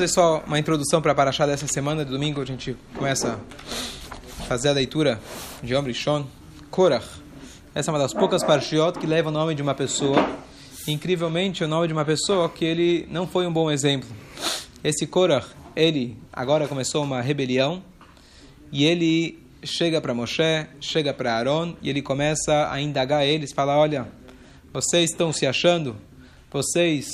fazer só uma introdução para a Paraxá dessa semana. De domingo a gente começa a fazer a leitura de Yom Rishon, Korach. Essa é uma das poucas parshiot que leva o nome de uma pessoa. Incrivelmente, o nome de uma pessoa que ele não foi um bom exemplo. Esse Korach, ele agora começou uma rebelião e ele chega para Moshe, chega para Aaron e ele começa a indagar eles, fala, olha, vocês estão se achando, vocês,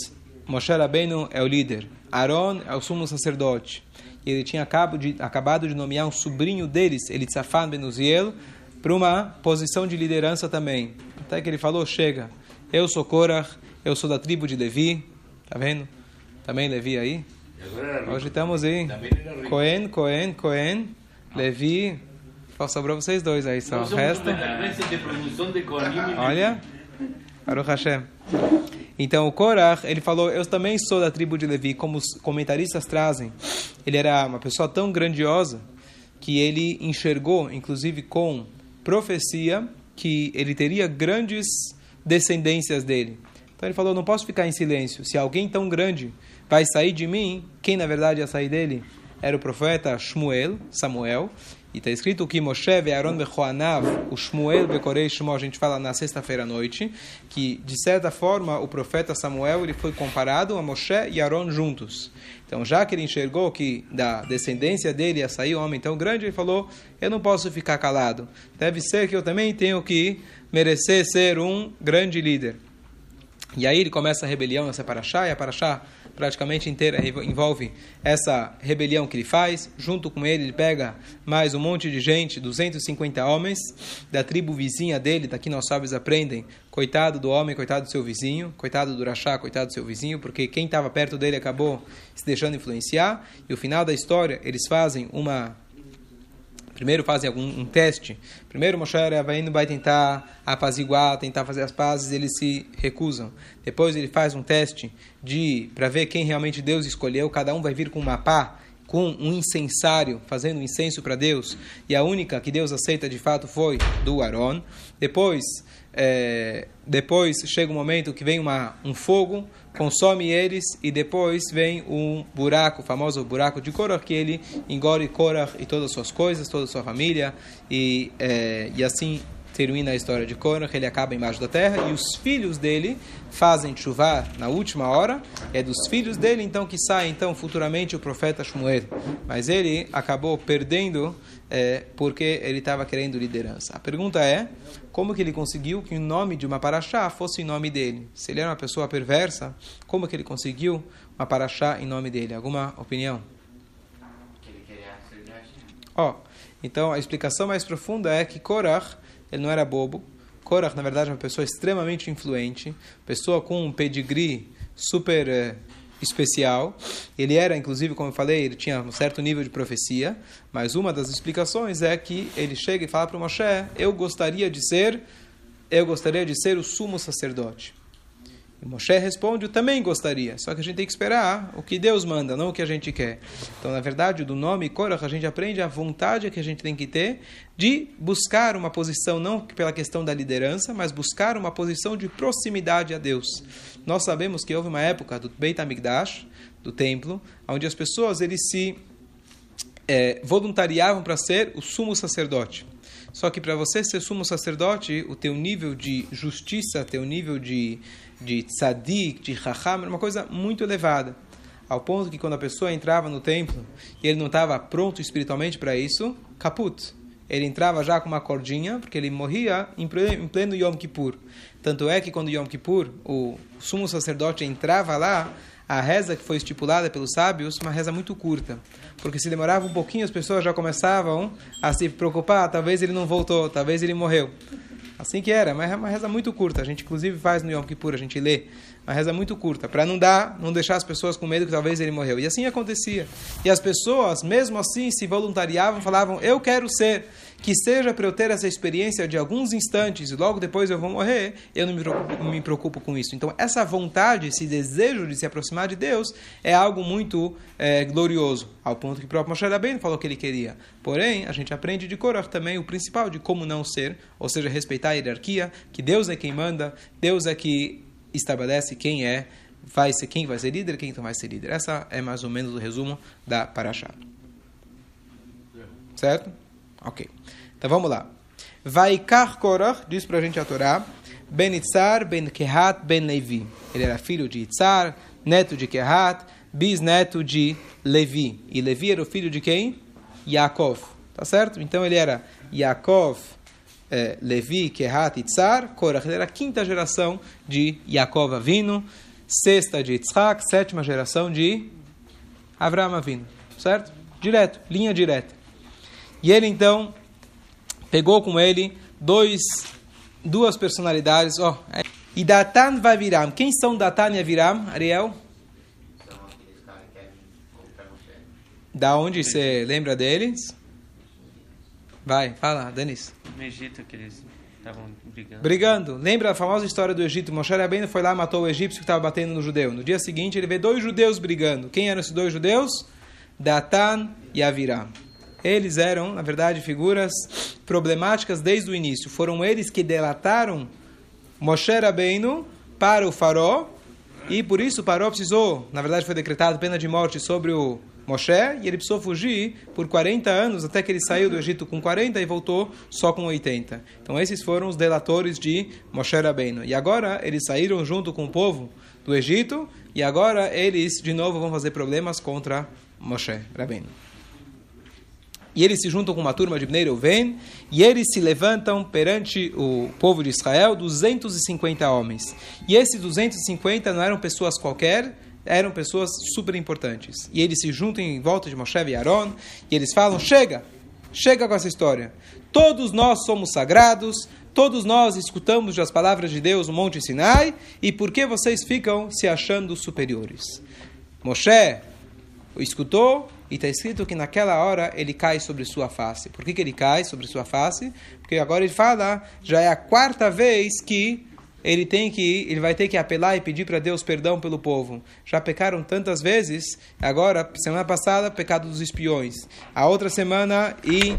Moshe Rabbeinu é o líder, Aaron é o sumo sacerdote. E ele tinha acabado de, acabado de nomear um sobrinho deles, Elitzafan Ben Uziel, para uma posição de liderança também. Até que ele falou: chega, eu sou Korach, eu sou da tribo de Levi. Tá vendo? Também Levi aí? Hoje estamos aí. Cohen, Cohen, Cohen, Levi. Só sobrou vocês dois aí só. O resto. Olha. Baruch Hashem. Então o Korach, ele falou, eu também sou da tribo de Levi, como os comentaristas trazem. Ele era uma pessoa tão grandiosa que ele enxergou, inclusive com profecia, que ele teria grandes descendências dele. Então ele falou, não posso ficar em silêncio. Se alguém tão grande vai sair de mim, quem na verdade ia sair dele era o profeta Shmuel, Samuel. E está escrito que Moshe ve Aaron bechoanav, o Shmuel bekorei Shmo, a gente fala na sexta-feira à noite, que de certa forma o profeta Samuel ele foi comparado a Moshe e Aaron juntos. Então, já que ele enxergou que da descendência dele ia sair um homem tão grande, ele falou: Eu não posso ficar calado. Deve ser que eu também tenho que merecer ser um grande líder. E aí ele começa a rebelião nessa paraxá, e a paraxá praticamente inteira envolve essa rebelião que ele faz. Junto com ele, ele pega mais um monte de gente, 250 homens da tribo vizinha dele. Daqui nós sábios aprendem: coitado do homem, coitado do seu vizinho, coitado do Rachá, coitado do seu vizinho, porque quem estava perto dele acabou se deixando influenciar. E o final da história, eles fazem uma Primeiro fazem algum um teste. Primeiro Moshe Rabbeinu vai tentar apaziguar, tentar fazer as pazes, eles se recusam. Depois ele faz um teste de para ver quem realmente Deus escolheu. Cada um vai vir com uma pá, com um incensário, fazendo um incenso para Deus. E a única que Deus aceita de fato foi do Aaron. Depois é, depois chega um momento que vem uma, um fogo, consome eles e depois vem um buraco, o famoso buraco de Korach, que ele engole Korach e todas as suas coisas, toda a sua família e, é, e assim termina a história de Korach, ele acaba embaixo da terra e os filhos dele fazem chuvar na última hora, é dos filhos dele então que sai então futuramente o profeta Shmuel, mas ele acabou perdendo é, porque ele estava querendo liderança. A pergunta é, como que ele conseguiu que o nome de uma paraxá fosse em nome dele? Se ele era uma pessoa perversa, como que ele conseguiu uma paraxá em nome dele? Alguma opinião? Ó, oh, então a explicação mais profunda é que Korach, ele não era bobo. Korach, na verdade, é uma pessoa extremamente influente, pessoa com um pedigree super é, especial. Ele era, inclusive, como eu falei, ele tinha um certo nível de profecia, mas uma das explicações é que ele chega e fala para o Moshe: "Eu gostaria de ser, eu gostaria de ser o sumo sacerdote". E Moshe responde: Eu também gostaria, só que a gente tem que esperar o que Deus manda, não o que a gente quer. Então, na verdade, do nome Korach, a gente aprende a vontade que a gente tem que ter de buscar uma posição, não pela questão da liderança, mas buscar uma posição de proximidade a Deus. Nós sabemos que houve uma época do Beit HaMikdash, do templo, onde as pessoas eles se é, voluntariavam para ser o sumo sacerdote. Só que para você ser sumo sacerdote, o teu nível de justiça, teu nível de, de tzadik, de raham, era uma coisa muito elevada. Ao ponto que quando a pessoa entrava no templo e ele não estava pronto espiritualmente para isso, caput. Ele entrava já com uma cordinha, porque ele morria em pleno Yom Kippur. Tanto é que quando Yom Kippur, o sumo sacerdote entrava lá, a reza que foi estipulada pelos sábios, uma reza muito curta. Porque se demorava um pouquinho, as pessoas já começavam a se preocupar, talvez ele não voltou, talvez ele morreu. Assim que era, mas é uma reza muito curta. A gente inclusive faz no Yom Kippur, a gente lê. Uma reza muito curta, para não dar, não deixar as pessoas com medo que talvez ele morreu. E assim acontecia. E as pessoas, mesmo assim, se voluntariavam, falavam: "Eu quero ser que seja para eu ter essa experiência de alguns instantes e logo depois eu vou morrer, eu não me preocupo, me preocupo com isso. Então, essa vontade, esse desejo de se aproximar de Deus é algo muito é, glorioso, ao ponto que o próprio Moshe Rabbeinu falou que ele queria. Porém, a gente aprende de Korah também o principal de como não ser, ou seja, respeitar a hierarquia, que Deus é quem manda, Deus é que estabelece quem é vai ser quem vai ser líder, quem não vai ser líder. Essa é mais ou menos o resumo da Parashá. Certo? Ok. Então vamos lá. Vai Korach, diz para a gente a Torá, Ben Itzar, Ben Kehat, Ben Levi. Ele era filho de Itzar, neto de Kehat, bisneto de Levi. E Levi era o filho de quem? Yaakov. Tá certo? Então ele era Yaakov, eh, Levi, Kehat, Itzar, Korach. Ele era a quinta geração de Yaakov Avino, sexta de Yitzhak, sétima geração de Avraham Avino. Certo? Direto, linha direta. E ele então pegou com ele dois, duas personalidades. Oh, é. E Datan vai virar. Quem são Datan e Aviram, Ariel? Da onde você lembra deles? Vai, fala, Denis. No Egito que eles estavam brigando. Brigando. Lembra a famosa história do Egito? Moshe Rabbeinu foi lá matou o egípcio que estava batendo no judeu. No dia seguinte ele vê dois judeus brigando. Quem eram esses dois judeus? Datan e Aviram. Eles eram, na verdade, figuras problemáticas desde o início. Foram eles que delataram Moshe Rabbeinu para o faró e por isso o faró precisou, na verdade foi decretado pena de morte sobre o Moshe e ele precisou fugir por 40 anos até que ele saiu do Egito com 40 e voltou só com 80. Então esses foram os delatores de Moshe Rabbeinu. E agora eles saíram junto com o povo do Egito e agora eles de novo vão fazer problemas contra Moshe Rabbeinu e eles se juntam com uma turma de Bnei Reuven, e eles se levantam perante o povo de Israel, 250 homens. E esses 250 não eram pessoas qualquer, eram pessoas super importantes. E eles se juntam em volta de Moshe e Aaron, e eles falam, chega, chega com essa história. Todos nós somos sagrados, todos nós escutamos as palavras de Deus no Monte Sinai, e por que vocês ficam se achando superiores? Moshe escutou, e está escrito que naquela hora ele cai sobre sua face. Por que, que ele cai sobre sua face? Porque agora ele fala, já é a quarta vez que ele tem que ele vai ter que apelar e pedir para Deus perdão pelo povo. Já pecaram tantas vezes, agora semana passada pecado dos espiões. A outra semana e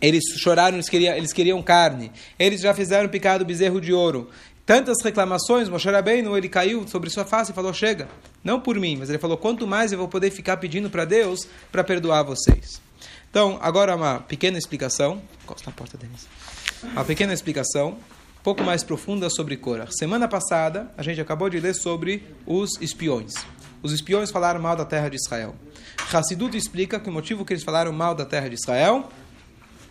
eles choraram, eles queriam, eles queriam carne. Eles já fizeram pecado bezerro de ouro tantas reclamações, Moshe Rabbeinu, ele caiu sobre sua face e falou, chega, não por mim, mas ele falou, quanto mais eu vou poder ficar pedindo para Deus para perdoar vocês. Então, agora uma pequena explicação, costa a porta, Denise. Uma pequena explicação, um pouco mais profunda sobre Korah. Semana passada, a gente acabou de ler sobre os espiões. Os espiões falaram mal da terra de Israel. Hassidut explica que o motivo que eles falaram mal da terra de Israel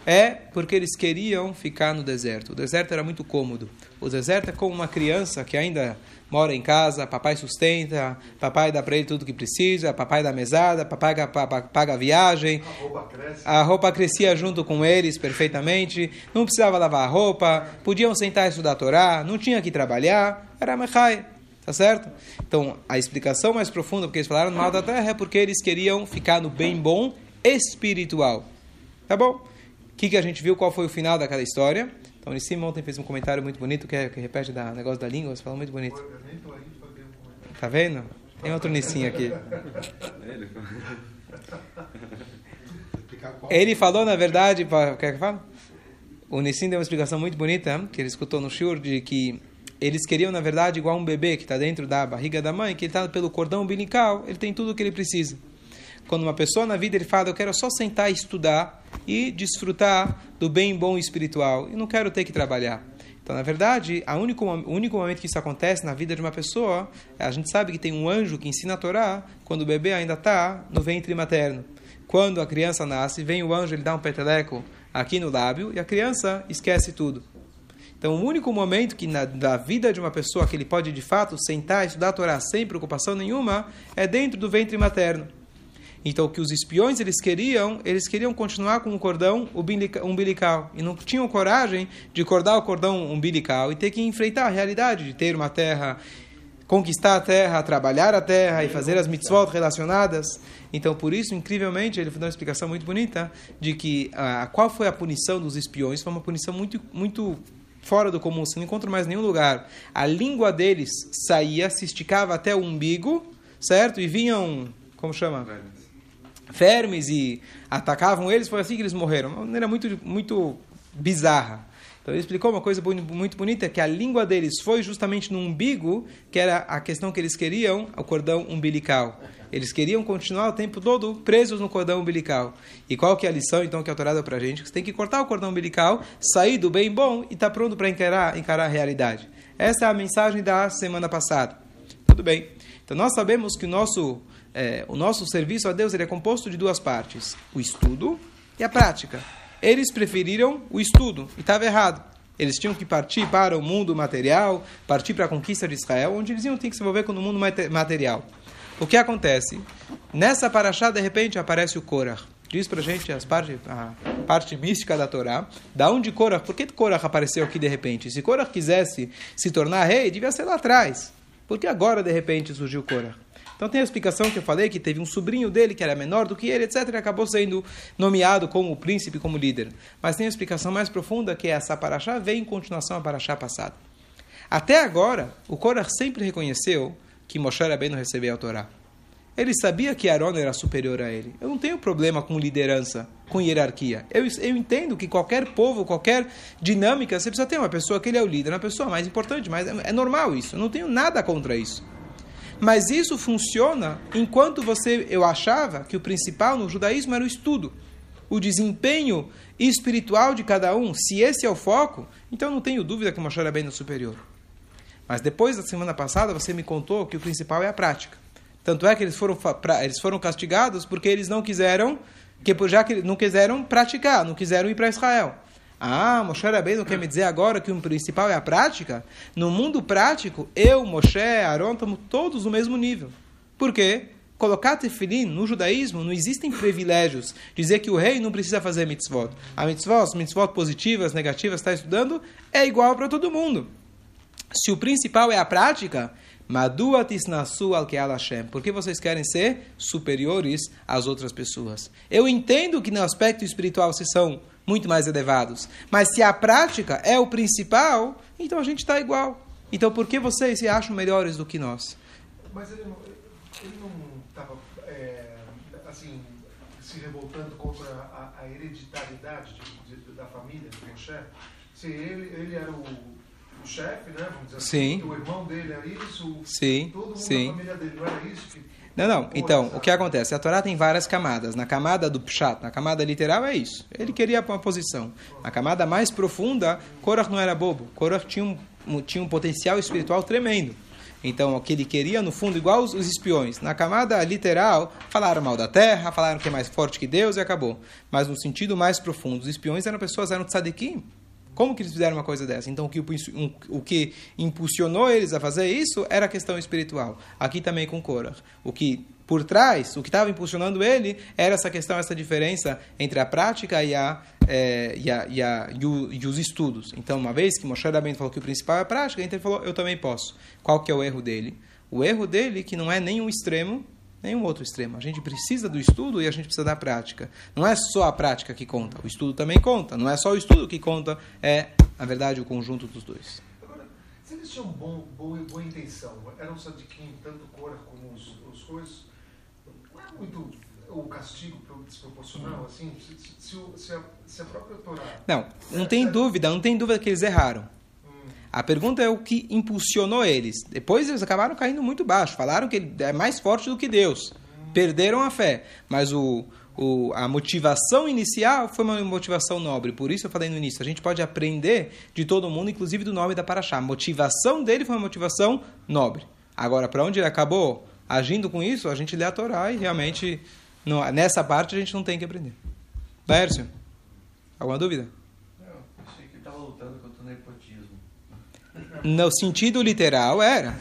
é porque eles queriam ficar no deserto. O deserto era muito cômodo. O deserto é como uma criança que ainda mora em casa, papai sustenta, papai dá para ele tudo que precisa, papai dá mesada, papai paga, a viagem. A roupa, cresce. a roupa crescia junto com eles perfeitamente, não precisava lavar a roupa, podiam sentar e estudar a Torá, não tinha que trabalhar, era mechai. Tá certo? Então, a explicação mais profunda porque eles falaram mal da terra é porque eles queriam ficar no bem bom espiritual. Tá bom? O que, que a gente viu? Qual foi o final daquela história? Então, o Nissim ontem fez um comentário muito bonito, que, é, que repete o negócio da língua, você falou muito bonito. Tá vendo? Tem outro Nissim aqui. Ele falou, na verdade, quer que fale? O Nissim deu uma explicação muito bonita, que ele escutou no Shur, de que eles queriam, na verdade, igual um bebê que está dentro da barriga da mãe, que ele está pelo cordão umbilical, ele tem tudo o que ele precisa. Quando uma pessoa na vida ele fala, eu quero só sentar e estudar e desfrutar do bem bom espiritual e não quero ter que trabalhar. Então, na verdade, a único, o único momento que isso acontece na vida de uma pessoa, a gente sabe que tem um anjo que ensina a Torá quando o bebê ainda está no ventre materno. Quando a criança nasce, vem o anjo, ele dá um peteleco aqui no lábio e a criança esquece tudo. Então, o único momento que na da vida de uma pessoa que ele pode de fato sentar e estudar a Torá sem preocupação nenhuma é dentro do ventre materno. Então, o que os espiões eles queriam, eles queriam continuar com o cordão umbilical e não tinham coragem de cortar o cordão umbilical e ter que enfrentar a realidade de ter uma terra, conquistar a terra, trabalhar a terra e fazer as mitzvot relacionadas. Então, por isso, incrivelmente, ele deu uma explicação muito bonita de que ah, qual foi a punição dos espiões foi uma punição muito, muito fora do comum, você não encontra mais nenhum lugar. A língua deles saía, se esticava até o umbigo, certo? E vinham, como chama? Vermes e atacavam eles, foi assim que eles morreram. Uma maneira muito, muito bizarra. Então ele explicou uma coisa muito bonita, que a língua deles foi justamente no umbigo, que era a questão que eles queriam, o cordão umbilical. Eles queriam continuar o tempo todo presos no cordão umbilical. E qual que é a lição, então, que é autorada para a gente? Você tem que cortar o cordão umbilical, sair do bem bom e estar tá pronto para encarar, encarar a realidade. Essa é a mensagem da semana passada. Tudo bem. Então nós sabemos que o nosso, é, o nosso serviço a Deus ele é composto de duas partes: o estudo e a prática. Eles preferiram o estudo e estava errado. Eles tinham que partir para o mundo material, partir para a conquista de Israel, onde eles iam ter que se envolver com o mundo material. O que acontece? Nessa paraxá, de repente, aparece o Korah. Diz para a gente as parte, a parte mística da Torá. Da onde Korah? Por que Korah apareceu aqui de repente? Se Korah quisesse se tornar rei, devia ser lá atrás. Por que agora, de repente, surgiu Korah? Então tem a explicação que eu falei, que teve um sobrinho dele que era menor do que ele, etc. E acabou sendo nomeado como príncipe, como líder. Mas tem a explicação mais profunda, que é essa paraxá vem em continuação à paraxá passada. Até agora, o Korah sempre reconheceu que Moshe não recebeu a Torá. Ele sabia que Aaron era superior a ele. Eu não tenho problema com liderança, com hierarquia. Eu, eu entendo que qualquer povo, qualquer dinâmica, você precisa ter uma pessoa que ele é o líder, uma pessoa mais importante, mas é, é normal isso. Eu não tenho nada contra isso. Mas isso funciona enquanto você, eu achava que o principal no judaísmo era o estudo, o desempenho espiritual de cada um. Se esse é o foco, então não tenho dúvida que Moshe bem é superior. Mas depois da semana passada você me contou que o principal é a prática. Tanto é que eles foram, eles foram castigados porque eles não quiseram, que já que não quiseram praticar, não quiseram ir para Israel. Ah, Moshe Rabbeinu quer me dizer agora que o principal é a prática? No mundo prático, eu, Moshe, Aaron, estamos todos no mesmo nível. Por quê? Colocar tefilim no judaísmo não existem privilégios. Dizer que o rei não precisa fazer mitzvot. A mitzvot, mitzvot positivas, negativas, está estudando, é igual para todo mundo. Se o principal é a prática, Madua tisnasu al Hashem. Por que vocês querem ser superiores às outras pessoas? Eu entendo que no aspecto espiritual vocês são muito mais elevados. Mas se a prática é o principal, então a gente está igual. Então por que vocês se acham melhores do que nós? Mas ele não estava é, assim, se revoltando contra a, a hereditariedade de, de, da família de Moshe? Se ele, ele era o, o chefe, né? Vamos dizer sim. assim, o irmão dele era isso, sim. todo mundo sim. da família dele, não era isso? Que, não, não. Então, o que acontece? A Torá tem várias camadas. Na camada do Pshat, na camada literal, é isso. Ele queria uma posição. Na camada mais profunda, Korach não era bobo. Korach tinha um, tinha um potencial espiritual tremendo. Então, o que ele queria, no fundo, igual os, os, espiões. Na camada literal, falaram mal da terra, falaram que é mais forte que Deus e acabou. Mas no sentido mais profundo, os espiões eram pessoas, eram tzadikim. Como que eles fizeram uma coisa dessa? Então, o que, o que impulsionou eles a fazer isso era a questão espiritual. Aqui também com Korah. O que por trás, o que estava impulsionando ele era essa questão, essa diferença entre a prática e, a, é, e, a, e, a, e, o, e, os estudos. Então, uma vez que Moshe Rabbeinu falou que o principal é a prática, então ele falou, eu também posso. Qual que é o erro dele? O erro dele que não é nenhum extremo, nenhum outro extremo. A gente precisa do estudo e a gente precisa da prática. Não é só a prática que conta, o estudo também conta. Não é só o estudo que conta, é, na verdade, o conjunto dos dois. Agora, se eles tinham bom, boa, boa intenção, eram sadiquim, tanto Cora como os, os coisas, não é muito o castigo desproporcional, assim? Se, se, se, a, se a própria Torá... Não, não tem dúvida, não tem dúvida que eles erraram. A pergunta é o que impulsionou eles. Depois eles acabaram caindo muito baixo. Falaram que ele é mais forte do que Deus. Perderam a fé. Mas o, o, a motivação inicial foi uma motivação nobre. Por isso eu falei no início. A gente pode aprender de todo mundo, inclusive do nome da Paraxá. A motivação dele foi uma motivação nobre. Agora, para onde ele acabou agindo com isso, a gente lê a Torá e realmente não, nessa parte a gente não tem que aprender. Lércio, alguma dúvida? No sentido literal era.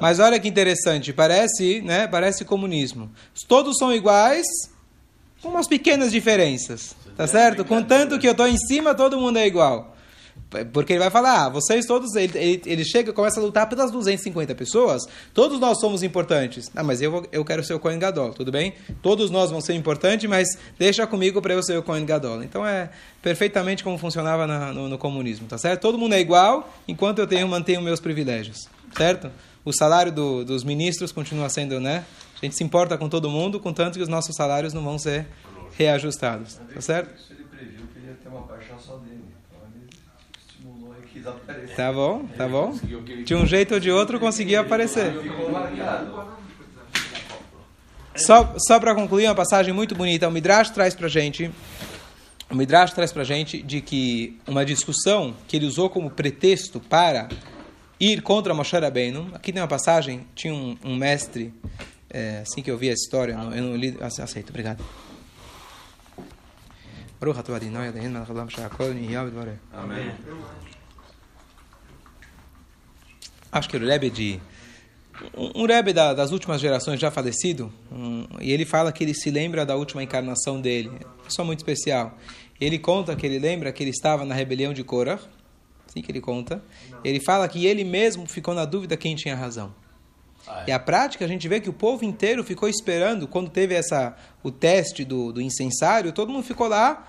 Mas olha que interessante, parece, né, parece comunismo. Todos são iguais, com umas pequenas diferenças, tá certo? Contanto que eu estou em cima, todo mundo é igual. Porque ele vai falar, ah, vocês todos, ele, ele, ele chega e começa a lutar pelas 250 pessoas, todos nós somos importantes. Ah, mas eu, eu quero ser o Cohen Gadol, tudo bem? Todos nós vão ser importantes, mas deixa comigo para eu ser o Cohen Gadol. Então é perfeitamente como funcionava na, no, no, comunismo, tá certo? Todo mundo é igual, enquanto eu tenho, mantenho meus privilégios, certo? O salário do, dos ministros continua sendo, né? A gente se importa com todo mundo, contanto que os nossos salários não vão ser reajustados, tá certo? Ele previu que ele ia ter uma paixão só dele. Tá bom, tá bom. De um jeito ou de outro conseguiu aparecer. Só, só para concluir, uma passagem muito bonita. O Midrash traz para gente, o Midrash traz para gente de que uma discussão que ele usou como pretexto para ir contra Moshe Rabbeinu. Aqui tem uma passagem, tinha um, um mestre, é, assim que eu vi a história, eu não, eu não li, aceito, obrigado. Amém. Acho que o Rebbe de um Rebbe da, das últimas gerações já falecido, um, e ele fala que ele se lembra da última encarnação dele, pessoa muito especial. Ele conta que ele lembra que ele estava na rebelião de Korah, assim que ele conta. Ele fala que ele mesmo ficou na dúvida quem tinha razão. Ah, é. E a prática a gente vê que o povo inteiro ficou esperando quando teve essa o teste do, do incensário, todo mundo ficou lá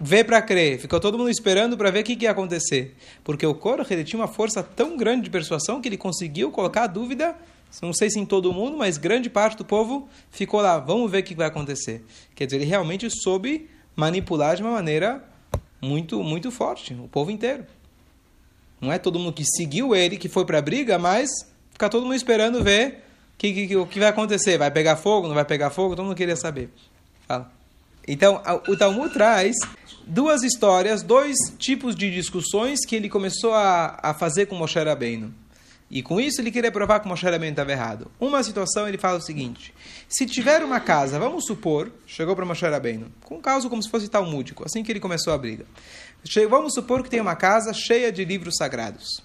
ver para crer. Ficou todo mundo esperando para ver o que, que, ia acontecer. Porque o Korah ele tinha uma força tão grande de persuasão que ele conseguiu colocar a dúvida, não sei se em todo mundo, mas grande parte do povo ficou lá. Vamos ver o que vai acontecer. Quer dizer, ele realmente soube manipular de uma maneira muito, muito forte, o povo inteiro. Não é todo mundo que seguiu ele, que foi para a briga, mas fica todo mundo esperando ver o que, que, que vai acontecer. Vai pegar fogo, não vai pegar fogo? Todo mundo queria saber. Fala. Então, o Talmud traz duas histórias, dois tipos de discussões que ele começou a, a fazer com Moshe Rabbeinu. E com isso ele queria provar que Moshe Rabbeinu estava errado. Uma situação ele fala o seguinte: se tiver uma casa, vamos supor, chegou para Moshe Rabbeinu, com um caso como se fosse talmúdico, assim que ele começou a briga. Vamos supor que tem uma casa cheia de livros sagrados.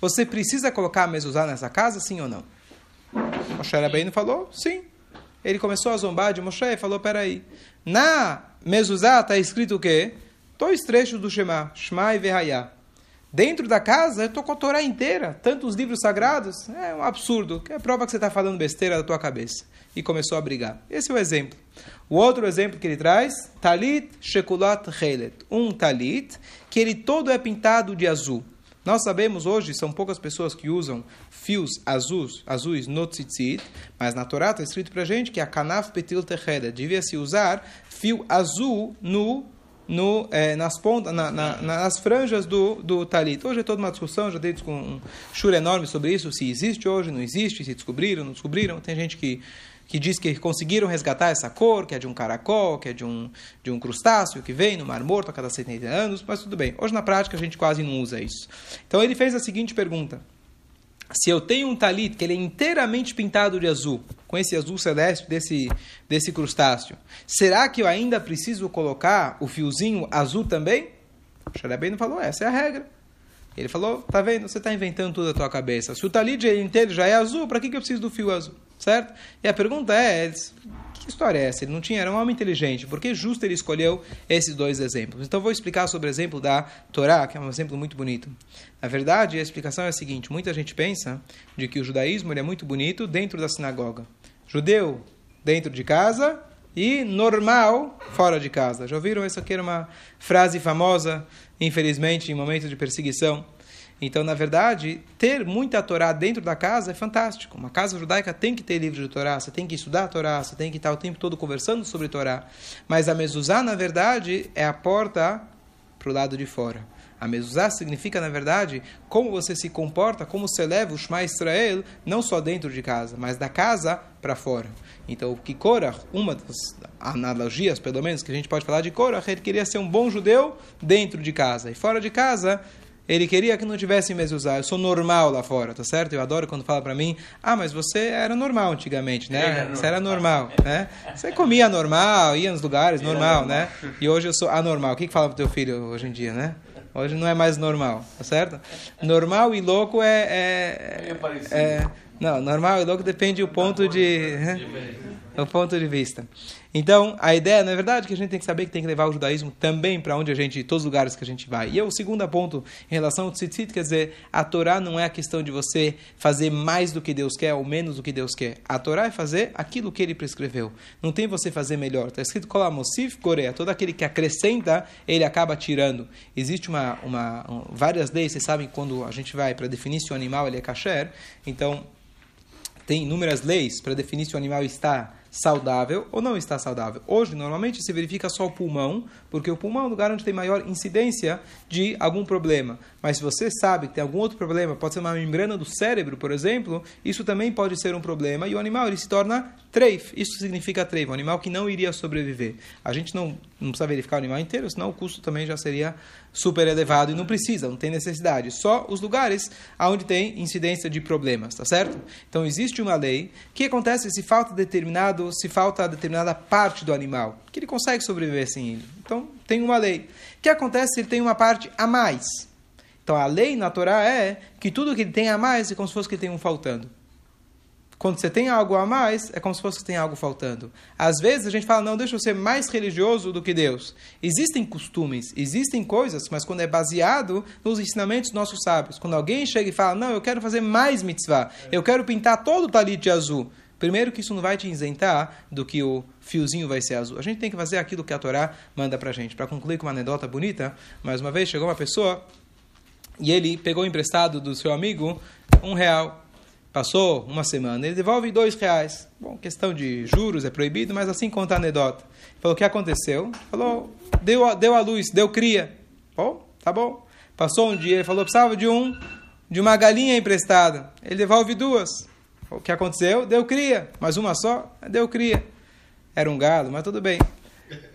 Você precisa colocar a mezuzá nessa casa, sim ou não? Moshe Rabbeinu falou, sim. Ele começou a zombar de Moshe e falou, peraí, na mezuzá está escrito o quê? Dois trechos do Shema, Shema e Verhayá. Dentro da casa, eu estou com a Torá inteira, tantos livros sagrados. É um absurdo. É prova que você está falando besteira da tua cabeça. E começou a brigar. Esse é o exemplo. O outro exemplo que ele traz, Talit Shekulat Helet. Um talit que ele todo é pintado de azul. Nós sabemos hoje, são poucas pessoas que usam fios azuis, azuis no tzitzit, mas na Torá está escrito para gente que a kanaf petil techeda devia se usar fio azul no no, é, nas pontas, na, na, nas franjas do, do talit. Hoje é toda uma discussão, já dei um churo enorme sobre isso, se existe hoje, não existe, se descobriram, não descobriram. Tem gente que que diz que conseguiram resgatar essa cor, que é de um caracol, que é de um, de um crustáceo que vem no Mar Morto a cada 70 anos, mas tudo bem. Hoje, na prática, a gente quase não usa isso. Então, ele fez a seguinte pergunta. Se eu tenho um talit que ele é inteiramente pintado de azul, com esse azul celeste desse, desse crustáceo, será que eu ainda preciso colocar o fiozinho azul também? O Xarabem falou, essa é a regra. Ele falou, tá vendo, você está inventando tudo da tua cabeça. Se o talit inteiro já é azul, para que, que eu preciso do fio azul? Certo? E a pergunta é, que história é essa? Ele não tinha, era um homem inteligente, por que justo ele escolheu esses dois exemplos? Então vou explicar sobre o exemplo da Torá, que é um exemplo muito bonito. Na verdade, a explicação é a seguinte, muita gente pensa de que o judaísmo é muito bonito dentro da sinagoga. Judeu dentro de casa e normal fora de casa. Já ouviram? Isso aqui era uma frase famosa, infelizmente, em momentos de perseguição. Então, na verdade, ter muita Torá dentro da casa é fantástico. Uma casa judaica tem que ter livro de Torá, você tem que estudar a Torá, você tem que estar o tempo todo conversando sobre Torá. Mas a mezuzá, na verdade, é a porta para o lado de fora. A mezuzá significa, na verdade, como você se comporta, como você leva o Shema Israel, não só dentro de casa, mas da casa para fora. Então, o que Korah, uma das analogias, pelo menos, que a gente pode falar de Korah, ele queria ser um bom judeu dentro de casa. E fora de casa, ele queria que não tivesse mezuzá. Eu sou normal lá fora, tá certo? Eu adoro quando fala para mim, ah, mas você era normal antigamente, né? Era você era normal, né? Você comia normal, ia nos lugares normal, né? E hoje eu sou anormal. O que, que fala pro teu filho hoje em dia, né? Hoje não é mais normal, tá certo? Normal e louco é... é, é, é não, normal e louco depende do ponto de... o ponto de vista. Então, a ideia, na verdade, é que a gente tem que saber que tem que levar o judaísmo também para onde a gente, todos os lugares que a gente vai. E o segundo ponto, em relação ao tzitzit, quer dizer, a Torá não é a questão de você fazer mais do que Deus quer ou menos do que Deus quer. A Torá é fazer aquilo que ele prescreveu. Não tem você fazer melhor. Está escrito Kolamosif Coreia. Todo aquele que acrescenta, ele acaba tirando. Existe uma, uma, um, várias leis, vocês sabem, quando a gente vai para definir se o animal ele é kasher, então tem inúmeras leis para definir se o animal está saudável ou não está saudável. Hoje, normalmente, se verifica só o pulmão, porque o pulmão é o lugar onde tem maior incidência de algum problema. Mas se você sabe que tem algum outro problema, pode ser uma membrana do cérebro, por exemplo, isso também pode ser um problema e o animal ele se torna treif. Isso significa treif, um animal que não iria sobreviver. A gente não, não precisa verificar o animal inteiro, senão o custo também já seria super elevado e não precisa, não tem necessidade. Só os lugares onde tem incidência de problemas, tá certo? Então existe uma lei. Que acontece se falta determinado, se falta determinada parte do animal? Que ele consegue sobreviver sem ele. Então tem uma lei. O que acontece se ele tem uma parte a mais? Então a lei na Torá é que tudo que ele tem a mais é como se fosse que ele tem um faltando. Quando você tem algo a mais, é como se fosse que tem algo faltando. Às vezes a gente fala, não, deixa eu ser mais religioso do que Deus. Existem costumes, existem coisas, mas quando é baseado nos ensinamentos dos nossos sábios. Quando alguém chega e fala, não, eu quero fazer mais mitzvah, eu quero pintar todo o talit de azul. Primeiro que isso não vai te isentar do que o fiozinho vai ser azul. A gente tem que fazer aquilo que a Torá manda pra gente. Para concluir com uma anedota bonita, mais uma vez chegou uma pessoa e ele pegou emprestado do seu amigo um real. Passou uma semana, ele devolve dois reais. Bom, questão de juros é proibido, mas assim conta a anedota. Falou, o que aconteceu? Falou, deu, deu a luz, deu cria. Bom, tá bom. Passou um dia, ele falou, precisava de um, de uma galinha emprestada. Ele devolve duas. O que aconteceu? Deu cria. Mas uma só? Deu cria. Era um galo, mas tudo bem.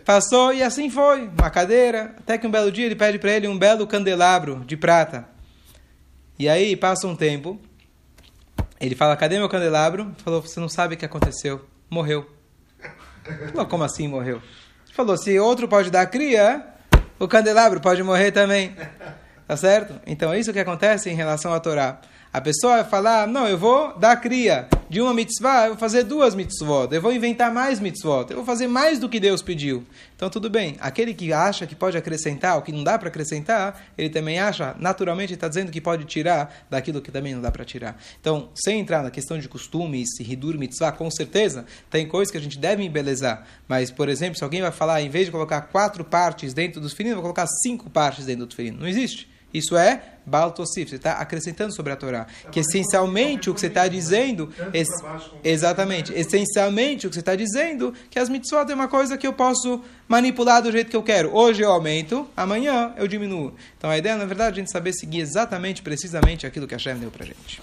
Passou e assim foi. Uma cadeira. Até que um belo dia ele pede para ele um belo candelabro de prata. E aí passa um tempo. Ele fala: Cadê meu candelabro? Falou: Você não sabe o que aconteceu. Morreu. Falou: Como assim morreu? Ele falou: Se outro pode dar cria, o candelabro pode morrer também. Tá certo? Então é isso que acontece em relação à Torá. A pessoa vai falar, não, eu vou dar cria de uma mitzvah, eu vou fazer duas mitzvot, eu vou inventar mais mitzvot, eu vou fazer mais do que Deus pediu. Então tudo bem. Aquele que acha que pode acrescentar o que não dá para acrescentar, ele também acha, naturalmente está dizendo que pode tirar daquilo que também não dá para tirar. Então, sem entrar na questão de costumes, se ridur mitzvah, com certeza, tem coisas que a gente deve embelezar. Mas, por exemplo, se alguém vai falar, em vez de colocar quatro partes dentro dos ferinos, vou colocar cinco partes dentro do ferino. Não existe. Isso é Baal Tosif, você está acrescentando sobre a Torá. Que essencialmente o que você está dizendo, es, exatamente, essencialmente o que você está dizendo, que as mitzvot é uma coisa que eu posso manipular do jeito que eu quero. Hoje eu aumento, amanhã eu diminuo. Então a ideia, na verdade, é a gente saber seguir exatamente, precisamente aquilo que a Shem deu para gente.